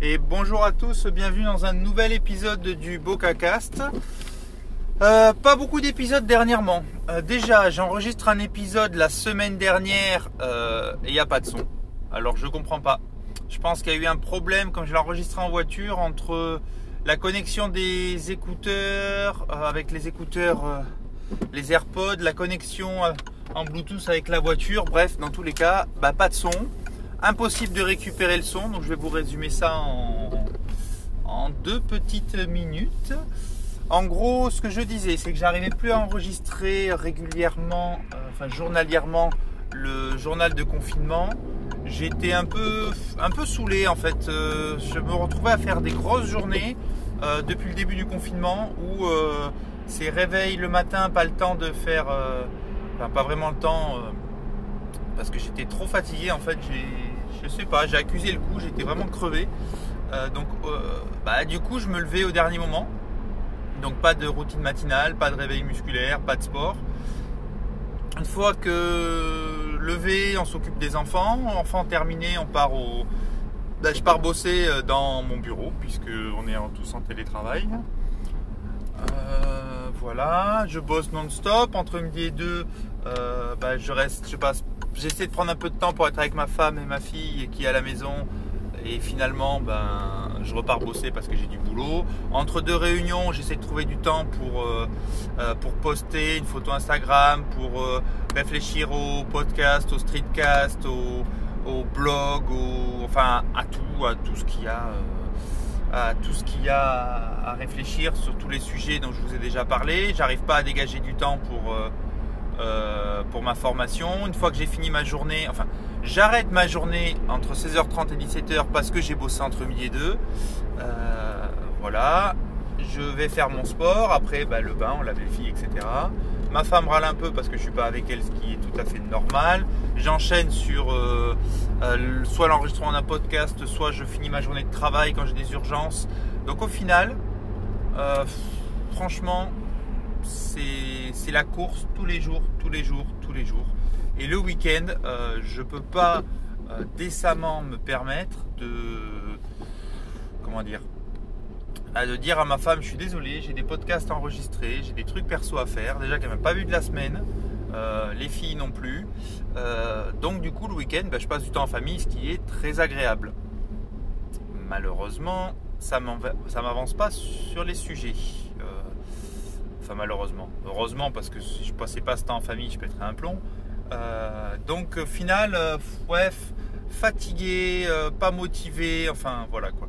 Et bonjour à tous, bienvenue dans un nouvel épisode du BocaCast. Euh, pas beaucoup d'épisodes dernièrement. Euh, déjà, j'enregistre un épisode la semaine dernière euh, et il n'y a pas de son. Alors je comprends pas. Je pense qu'il y a eu un problème quand je l'ai enregistré en voiture entre la connexion des écouteurs avec les écouteurs, les AirPods, la connexion en Bluetooth avec la voiture. Bref, dans tous les cas, bah, pas de son. Impossible de récupérer le son, donc je vais vous résumer ça en, deux petites minutes. En gros, ce que je disais, c'est que j'arrivais plus à enregistrer régulièrement, euh, enfin journalièrement, le journal de confinement. J'étais un peu, un saoulé en fait. Euh, je me retrouvais à faire des grosses journées euh, depuis le début du confinement où c'est réveil le matin, pas le temps de faire, enfin pas vraiment le temps parce que j'étais trop fatigué en fait. Je sais pas, j'ai accusé le coup, j'étais vraiment crevé. donc, bah, du coup, je me levais au dernier moment. Donc pas de routine matinale, pas de réveil musculaire, pas de sport. Une fois que levé, on s'occupe des enfants. Enfants terminés, on part au. Ben, je pars bosser euh, dans mon bureau puisque on est tous en télétravail. Euh, voilà, je bosse non-stop entre midi et deux. Euh, ben, je reste, je passe, j'essaie de prendre un peu de temps pour être avec ma femme et ma fille qui est à la maison et finalement, ben, je repars bosser parce que j'ai du boulot. Entre deux réunions, j'essaie de trouver du temps pour, euh, euh, pour poster une photo Instagram, pour euh, réfléchir au podcast, au streetcast, au, au blog, enfin à tout, à tout ce qu'il y a. à tout ce qu'il y a à réfléchir sur tous les sujets dont je vous ai déjà parlé. J'arrive pas à dégager du temps pour, pour ma formation. Une fois que j'ai fini ma journée, enfin, J'arrête ma journée entre 16h30 et 17h parce que j'ai bossé entre midi et 2. Euh, voilà. Je vais faire mon sport. Après, bah, le bain, on lave les filles, etc. Ma femme râle un peu parce que je suis pas avec elle, ce qui est tout à fait normal. J'enchaîne sur euh, euh, soit l'enregistrement d'un podcast, soit je finis ma journée de travail quand j'ai des urgences. Donc au final, franchement, c'est la course tous les jours, tous les jours, tous les jours. Et le week-end, euh, je ne peux pas euh, décemment me permettre de. Comment dire ah, de dire à ma femme, je suis désolé, j'ai des podcasts enregistrés, j'ai des trucs perso à faire, déjà qu'elle m'a pas vu de la semaine, euh, les filles non plus. donc du coup le week-end, bah, je passe du temps en famille, ce qui est très agréable. Malheureusement, ça m'avance pas sur les sujets. Malheureusement. Heureusement parce que si je passais pas ce temps en famille, je pèterais un plomb. Euh, donc final, euh, ouais, fatigué, euh, pas motivé, enfin voilà quoi.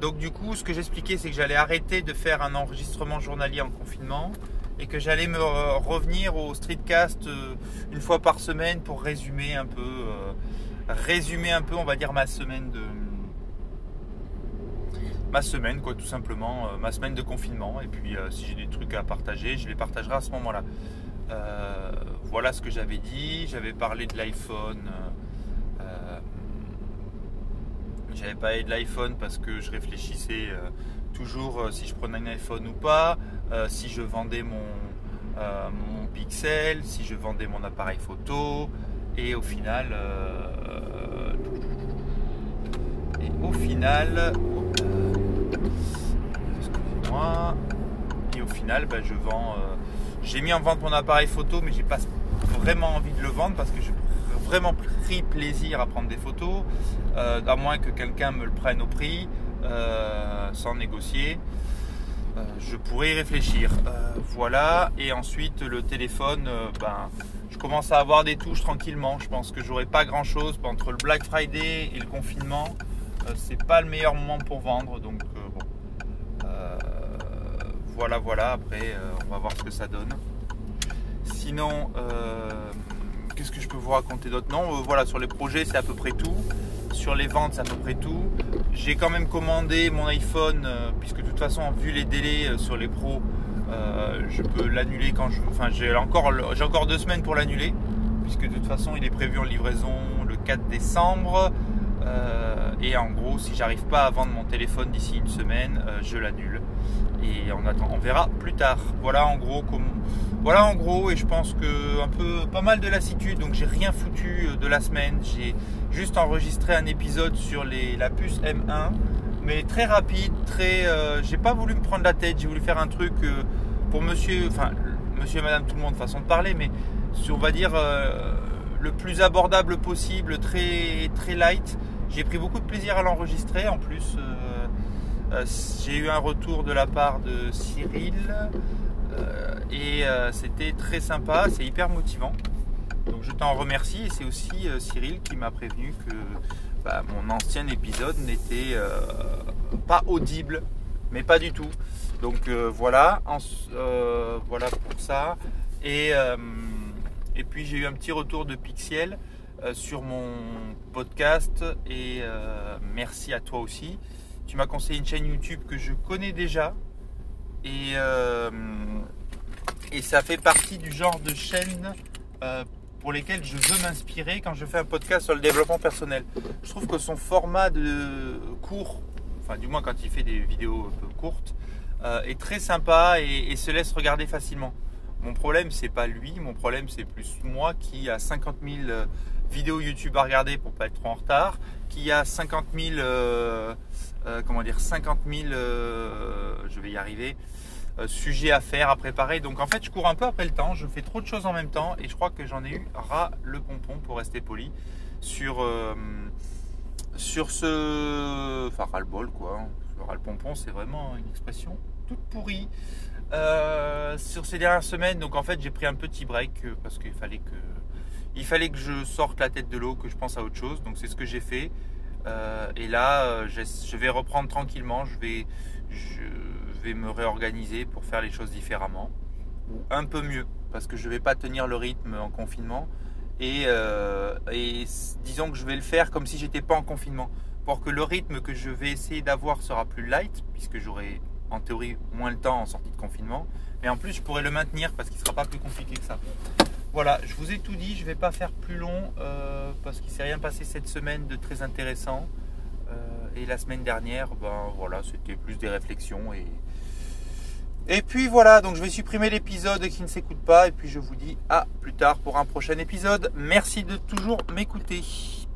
Donc du coup, ce que j'expliquais, c'est que j'allais arrêter de faire un enregistrement journalier en confinement et que j'allais me revenir au streetcast une fois par semaine pour résumer un peu, résumer un peu, on va dire ma semaine de ma semaine quoi, tout simplement, ma semaine de confinement. Et puis si j'ai des trucs à partager, je les partagerai à ce moment-là. Euh, voilà ce que j'avais dit. J'avais parlé de l'iPhone. Euh, euh, j'avais parlé de l'iPhone parce que je réfléchissais toujours si je prenais un iPhone ou pas, si je vendais mon Pixel, si je vendais mon appareil photo. Et au final, et au final, excusez-moi, et au final, ben, je vends j'ai mis en vente mon appareil photo, mais j'ai pas vraiment envie de le vendre parce que j'ai vraiment pris plaisir à prendre des photos, euh, à moins que quelqu'un me le prenne au prix, euh, sans négocier. Euh, je pourrais y réfléchir. voilà. Et ensuite, le téléphone, ben, je commence à avoir des touches tranquillement. Je pense que j'aurai pas grand chose entre le Black Friday et le confinement. C'est pas le meilleur moment pour vendre. Donc, bon voilà, voilà. Après, euh, on va voir ce que ça donne. Sinon, euh, qu'est-ce que je peux vous raconter d'autre? Non, euh, voilà, sur les projets, c'est à peu près tout. Sur les ventes, c'est à peu près tout. J'ai quand même commandé mon iPhone, puisque de toute façon, vu les délais sur les pros, je peux l'annuler quand je. Enfin, j'ai encore, j'ai encore deux semaines pour l'annuler, puisque de toute façon, il est prévu en livraison le 4 décembre. Et en gros, si j'arrive pas à vendre mon téléphone d'ici une semaine, je l'annule et on attend, on verra plus tard. Voilà en gros voilà en gros et je pense que un peu pas mal de lassitude donc j'ai rien foutu euh, de la semaine. J'ai juste enregistré un épisode sur les, la puce M1 mais très rapide, très. Euh, j'ai pas voulu me prendre la tête, j'ai voulu faire un truc euh, pour monsieur, enfin, monsieur et madame, tout le monde, façon de parler, mais on va dire euh, le plus abordable possible, très, très light. J'ai pris beaucoup de plaisir à l'enregistrer. En plus, j'ai eu un retour de la part de Cyril et c'était très sympa, c'est hyper motivant. Donc je t'en remercie et c'est aussi Cyril qui m'a prévenu que bah, mon ancien épisode n'était euh, pas audible, mais pas du tout. Donc euh, voilà, euh, voilà pour ça. Et, et puis j'ai eu un petit retour de Pixel sur mon podcast et merci à toi aussi. Tu m'as conseillé une chaîne YouTube que je connais déjà et, et ça fait partie du genre de chaîne pour lesquels je veux m'inspirer quand je fais un podcast sur le développement personnel. Je trouve que son format de court, enfin du moins quand il fait des vidéos un peu courtes, euh, est très sympa et, se laisse regarder facilement. Mon problème c'est pas lui, mon problème c'est plus moi qui a 50 000 euh, vidéos YouTube à regarder pour pas être trop en retard, qui a 50 000 euh, comment dire 50 000 je vais y arriver euh, sujet à faire, à préparer. Donc en fait, je cours un peu après le temps, je fais trop de choses en même temps et je crois que j'en ai eu ras le pompon pour rester poli sur, euh, sur ce. Enfin, ras le bol quoi. Ras le pompon, c'est vraiment une expression toute pourrie. Euh, sur ces dernières semaines, donc en fait, j'ai pris un petit break parce qu'il fallait que. Il fallait que je sorte la tête de l'eau, que je pense à autre chose. Donc c'est ce que j'ai fait. et là, je vais reprendre tranquillement. Je vais, me réorganiser pour faire les choses différemment ou un peu mieux parce que je vais pas tenir le rythme en confinement et, euh, disons que je vais le faire comme si j'étais pas en confinement pour que le rythme que je vais essayer d'avoir sera plus light puisque j'aurai en théorie moins le temps en sortie de confinement mais en plus je pourrai le maintenir parce qu'il sera pas plus compliqué que ça voilà je vous ai tout dit je vais pas faire plus long euh, parce qu'il s'est rien passé cette semaine de très intéressant euh, et la semaine dernière ben voilà c'était plus des réflexions et et puis voilà, donc je vais supprimer l'épisode qui ne s'écoute pas et puis je vous dis à plus tard pour un prochain épisode. Merci de toujours m'écouter.